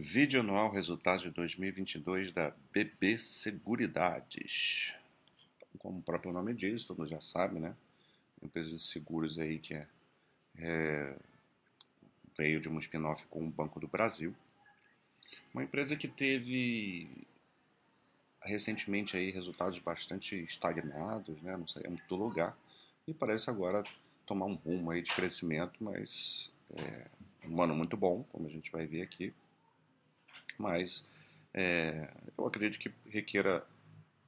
Vídeo anual resultados de 2022 da BB Seguridades. Como o próprio nome diz, todo mundo já sabe, né? Empresa de seguros aí que é, é veio de um spin-off com o Banco do Brasil. Uma empresa que teve recentemente aí resultados bastante estagnados, né? Não saía muito do lugar e parece agora tomar um rumo aí de crescimento, mas é um ano muito bom, como a gente vai ver aqui mas é, eu acredito que requeira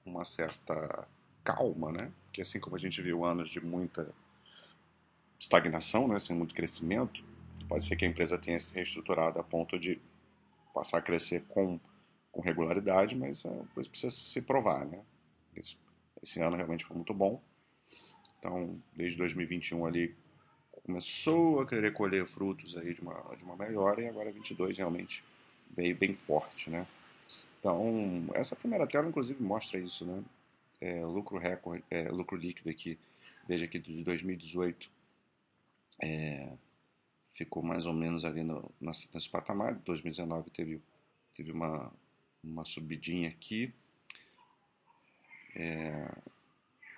uma certa calma, né? Que assim como a gente viu anos de muita estagnação, né, sem muito crescimento, pode ser que a empresa tenha se reestruturado a ponto de passar a crescer com, com regularidade, mas coisa precisa se provar, né? Esse, esse ano realmente foi muito bom. Então, desde 2021 ali começou a querer colher frutos aí de uma, de uma melhora e agora 22 realmente bem forte, né? Então, essa primeira tela, inclusive, mostra isso, né? É, lucro recorde, é, lucro líquido aqui, veja que de 2018 é, ficou mais ou menos ali no, nesse patamar, 2019 teve, teve uma, uma subidinha aqui, é,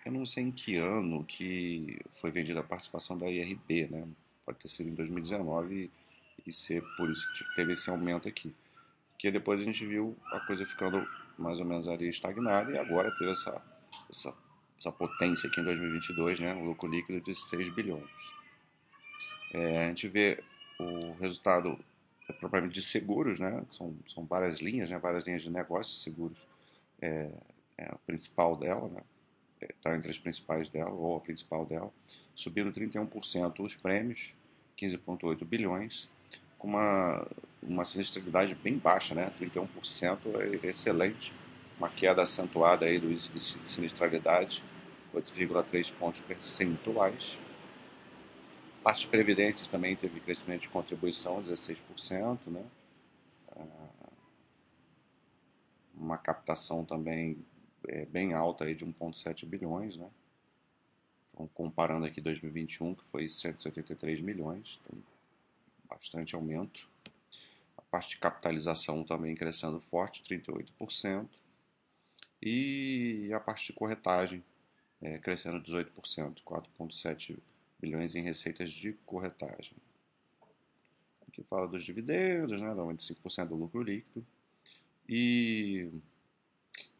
eu não sei em que ano que foi vendida a participação da IRB, né? Pode ter sido em 2019 e, e ser por isso que teve esse aumento aqui que depois a gente viu a coisa ficando mais ou menos ali estagnada e agora teve essa, essa, essa potência aqui em 2022, né, um lucro líquido de 6 bilhões. É, a gente vê o resultado é, propriamente de seguros, né, são, são várias linhas, né, várias linhas de negócios seguros, é, é a principal dela, né, está entre as principais dela, ou a principal dela, subindo 31% os prêmios, 15,8 bilhões, com uma, uma sinistralidade bem baixa, né? 31% é excelente, uma queda acentuada aí do índice de sinistralidade, 8,3 pontos percentuais. Parte de previdências também teve crescimento de contribuição, 16%, né? Ah, uma captação também é, bem alta aí de 1,7 bilhões, né? Então, comparando aqui 2021, que foi 173 milhões, então, bastante aumento. Parte de capitalização também crescendo forte, 38%. E a parte de corretagem é, crescendo 18%, 4,7 bilhões em receitas de corretagem. Aqui fala dos dividendos, né, aumento de 5% do lucro líquido. E,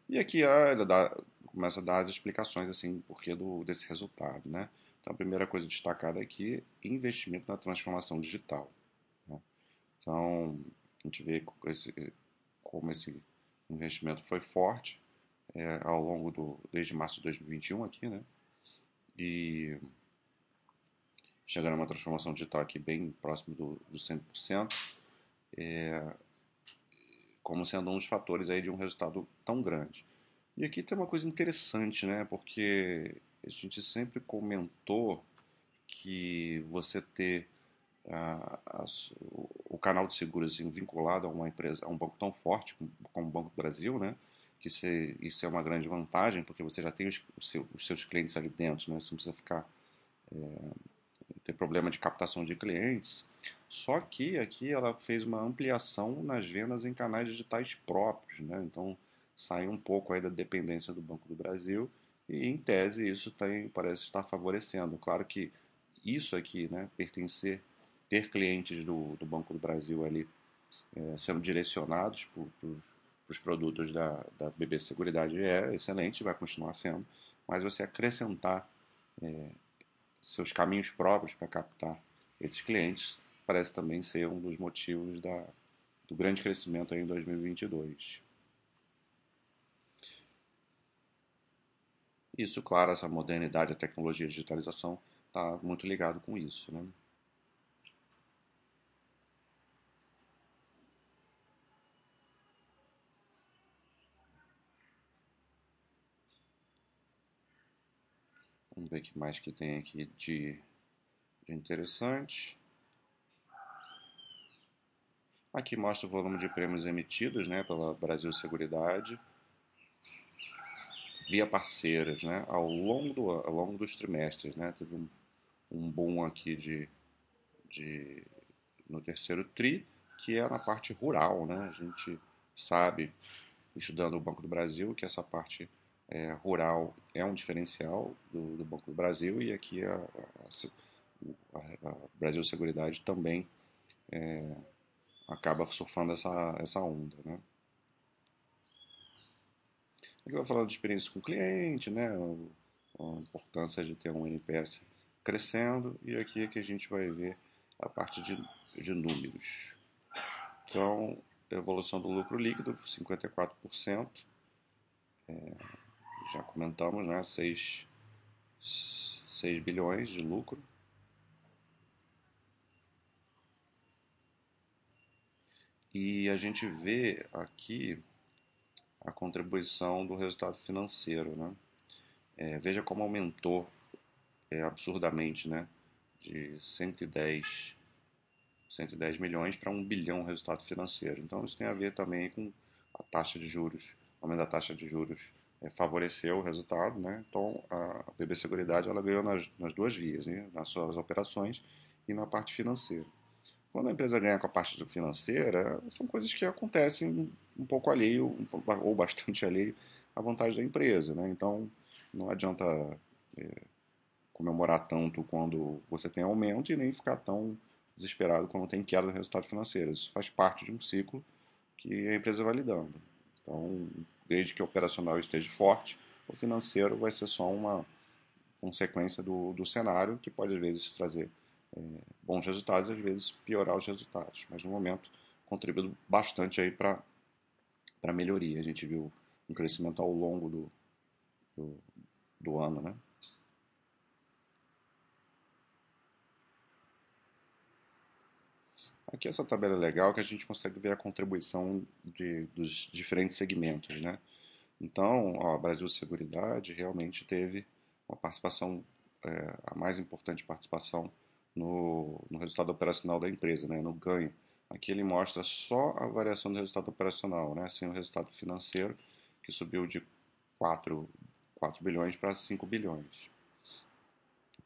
e aqui ah, ele dá, começa a dar as explicações assim, porquê do, desse resultado. Né? Então, a primeira coisa destacada aqui, investimento na transformação digital. Então, a gente vê como esse investimento foi forte é, ao longo do desde março de 2021 aqui, né? E chegando a uma transformação digital aqui bem próximo do, do 100%, é, como sendo um dos fatores aí de um resultado tão grande. E aqui tem uma coisa interessante, né? Porque a gente sempre comentou que você ter a, a, o canal de seguros vinculado a uma empresa, a um banco tão forte como, o Banco do Brasil, né? Que se, isso é uma grande vantagem, porque você já tem os, os, seus, os seus clientes ali dentro, né? Você não precisa ficar é, ter problema de captação de clientes. Só que aqui ela fez uma ampliação nas vendas em canais digitais próprios, né? Então sai um pouco aí da dependência do Banco do Brasil e em tese isso tem, parece estar favorecendo. Claro que isso aqui, né, pertencer ter clientes do, do Banco do Brasil ali é, sendo direcionados para os produtos da, da BB Seguridade é excelente, vai continuar sendo, mas você acrescentar é, seus caminhos próprios para captar esses clientes parece também ser um dos motivos da, do grande crescimento em 2022. Isso, claro, essa modernidade, a tecnologia, a digitalização está muito ligado com isso, né? Vamos ver o que mais que tem aqui de, de interessante. Aqui mostra o volume de prêmios emitidos né, pela Brasil Seguridade via parceiras né, ao, longo do, ao longo dos trimestres. Né, teve um, um boom aqui de, de, no terceiro TRI, que é na parte rural. Né? A gente sabe, estudando o Banco do Brasil, que essa parte é, rural é um diferencial do, do, Banco do Brasil e aqui a, a, a, a Brasil Seguridade também é, acaba surfando essa, essa onda. Né? Aqui vai falar de experiência com o cliente, né? a importância de ter um NPS crescendo e aqui é que a gente vai ver a parte de, de números. Então, evolução do lucro líquido, 54%. É, já comentamos, né? 6, 6 bilhões de lucro. E a gente vê aqui a contribuição do resultado financeiro, né? É, veja como aumentou é, absurdamente, né? De 110 110 milhões para 1 bilhão o resultado financeiro. Então isso tem a ver também com a taxa de juros. Aumento da taxa de juros favoreceu o resultado, né? Então a BB Seguridade ela ganhou nas, nas duas vias, né? nas suas operações e na parte financeira. Quando a empresa ganha com a parte financeira, são coisas que acontecem um pouco alheio ou bastante alheio à vontade da empresa, né? Então não adianta é, comemorar tanto quando você tem aumento e nem ficar tão desesperado quando tem queda no resultado financeiro. Isso faz parte de um ciclo que a empresa vai lidando. Então, desde que o operacional esteja forte, o financeiro vai ser só uma consequência do, do cenário que pode às vezes trazer é, bons resultados, às vezes piorar os resultados. Mas no momento contribuindo bastante aí para para melhoria. A gente viu um crescimento ao longo do, do, do ano, né? Aqui essa tabela é legal que a gente consegue ver a contribuição de, dos diferentes segmentos, né? Então, ó, Brasil Seguridade realmente teve uma participação, é, a mais importante participação no, no, resultado operacional da empresa, né? no ganho. Aqui ele mostra só a variação do resultado operacional, né? sem o resultado financeiro, que subiu de 4, 4 bilhões para 5 bilhões.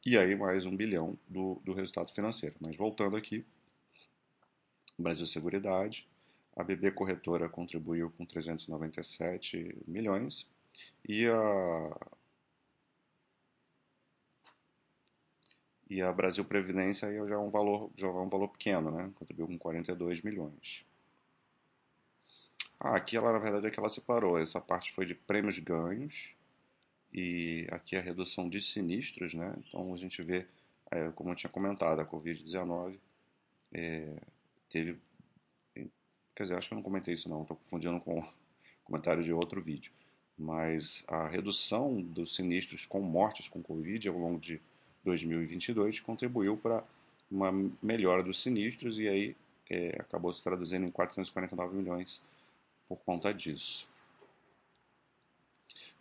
E aí mais um bilhão do, do resultado financeiro. Mas voltando aqui, Brasil Seguridade. A BB Corretora contribuiu com 397 milhões e a e a Brasil Previdência aí já é um valor já é um valor pequeno, né? Contribuiu com 42 milhões. Ah, aqui ela na verdade é que ela separou. Essa parte foi de prêmios ganhos e aqui a redução de sinistros, né? Então a gente vê, é, como eu tinha comentado, a Covid-19 é, teve. Quer dizer, acho que eu não comentei isso não, estou confundindo com o comentário de outro vídeo. Mas a redução dos sinistros com mortes com Covid ao longo de 2022 contribuiu para uma melhora dos sinistros e aí é, acabou se traduzindo em 449 milhões por conta disso.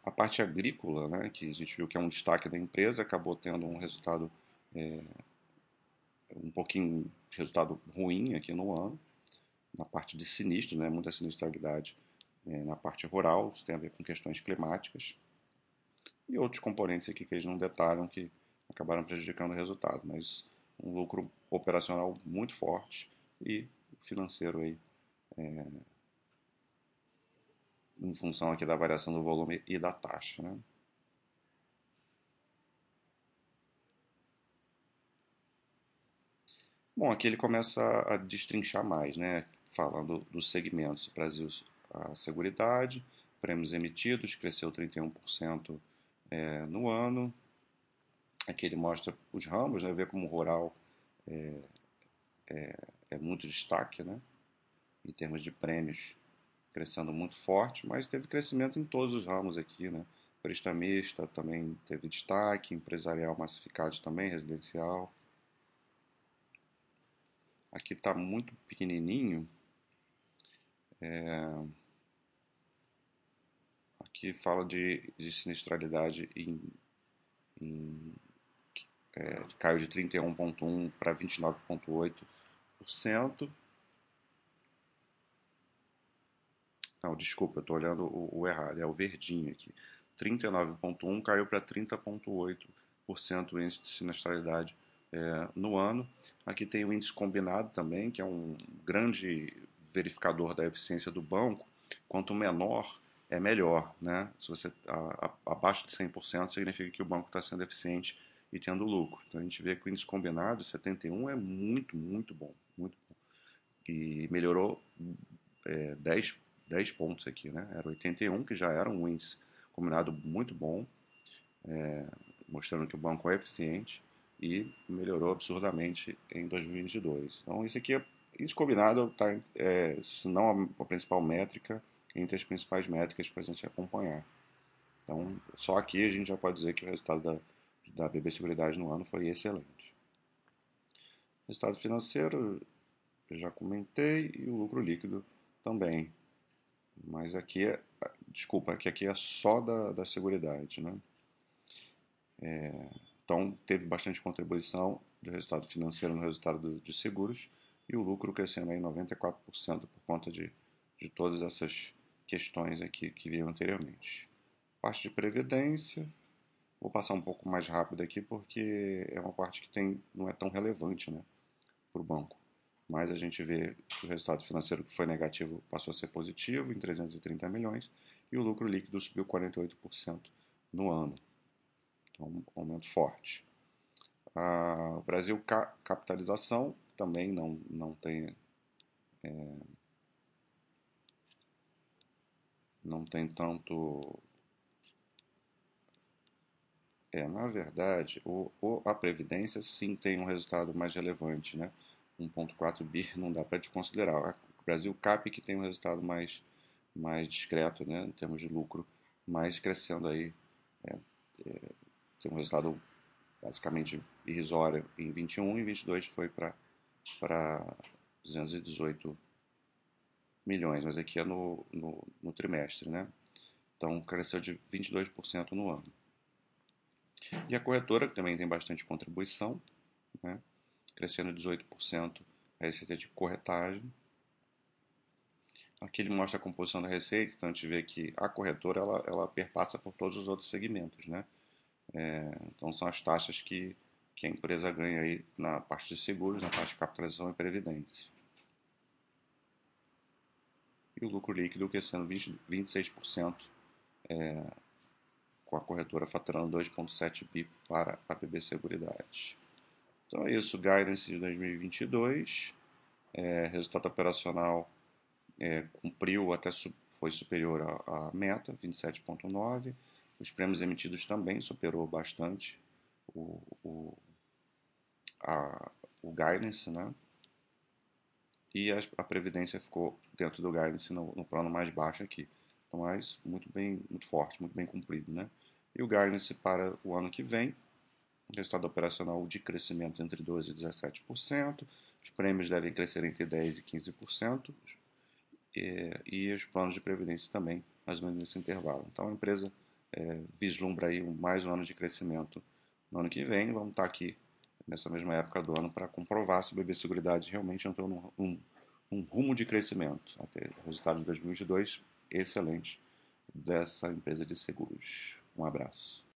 A parte agrícola, né, que a gente viu que é um destaque da empresa, acabou tendo um resultado é, um pouquinho de resultado ruim aqui no ano, na parte de sinistro, né, muita sinistralidade é, na parte rural, isso tem a ver com questões climáticas, e outros componentes aqui que eles não detalham que acabaram prejudicando o resultado, mas um lucro operacional muito forte e financeiro aí, é, em função aqui da variação do volume e da taxa, né. Bom, aqui ele começa a destrinchar mais, né? Falando dos segmentos. Brasil, a Seguridade, prêmios emitidos, cresceu 31% é, no ano. Aqui ele mostra os ramos, né? Vê como o rural é, é, é muito destaque, né? Em termos de prêmios, crescendo muito forte, mas teve crescimento em todos os ramos aqui, né? Prestamista também teve destaque, empresarial massificado também, residencial. Aqui está muito pequenininho. É... Aqui fala de, de sinistralidade em, em é, caiu de 31,1% para 29,8%. Não, desculpa, eu estou olhando o, o, errado, é o verdinho aqui. 39,1% caiu para 30,8% o índice de sinistralidade é, no ano. Aqui tem o índice combinado também, que é um grande verificador da eficiência do banco. Quanto menor, é melhor. Né? Se você a, a, abaixo de 100% significa que o banco está sendo eficiente e tendo lucro. Então a gente vê que o índice combinado 71 é muito, muito bom, muito bom. E melhorou é, 10, 10 pontos aqui, né? Era 81, que já era um índice combinado muito bom, é, mostrando que o banco é eficiente e melhorou absurdamente em 2022. Então isso aqui, é, índice combinado, tá, é, se não a, a principal métrica, entre as principais métricas para a gente acompanhar. Então, só aqui a gente já pode dizer que o resultado da, da BB Seguridade no ano foi excelente. Resultado financeiro, já comentei, e o lucro líquido também. Mas aqui é, desculpa, aqui, aqui é só da, da Seguridade, né? É, então, teve bastante contribuição do resultado financeiro no resultado do, de seguros e o lucro crescendo aí 94% por conta de, de todas essas questões aqui que viram anteriormente. Parte de previdência, vou passar um pouco mais rápido aqui porque é uma parte que tem, não é tão relevante né, para o banco. Mas a gente vê que o resultado financeiro que foi negativo passou a ser positivo em 330 milhões e o lucro líquido subiu 48% no ano. Então, um aumento forte. o Brasil capitalização também não, não tem é, não tem tanto. É, na verdade, o, o, a Previdência sim tem um resultado mais relevante, né? 1,4 bi não dá para desconsiderar. O Brasil Cap que tem um resultado mais, mais discreto, né? Em termos de lucro, mais crescendo aí. É, é, tem um resultado basicamente irrisório em 21 e 22 foi para 218 milhões, mas aqui é no, no, no trimestre, né? Então cresceu de 22% no ano. E a corretora, que também tem bastante contribuição, né? crescendo 18% a receita de corretagem. Aqui ele mostra a composição da receita, então a gente vê que a corretora ela, ela perpassa por todos os outros segmentos. Né? É, então são as taxas que, que a empresa ganha aí na parte de seguros, na parte de capitalização e previdência e o lucro líquido crescendo 20, 26%, é, com a corretora faturando 2,7 bi para a PB Seguridade. Então é isso, guidance de 2022, é, resultado operacional é, cumpriu até foi superior à, à meta, 27,9. Os prêmios emitidos também superou bastante o, o, a, o guidance, né? e a, a previdência ficou dentro do guidance no, no plano mais baixo aqui. Então, mas muito bem, muito forte, muito bem cumprido, né? E o guidance para o ano que vem, resultado operacional de crescimento entre 12% e 17%, os prêmios devem crescer entre 10% e 15%, e, e os planos de previdência também, mais ou menos nesse intervalo. Então, a empresa é, vislumbra aí mais um ano de crescimento no ano que vem, vamos estar aqui nessa mesma época do ano para comprovar se a BB Seguridade realmente entrou num um, um rumo de crescimento. Até o resultado de 2022 excelente dessa empresa de seguros. Um abraço.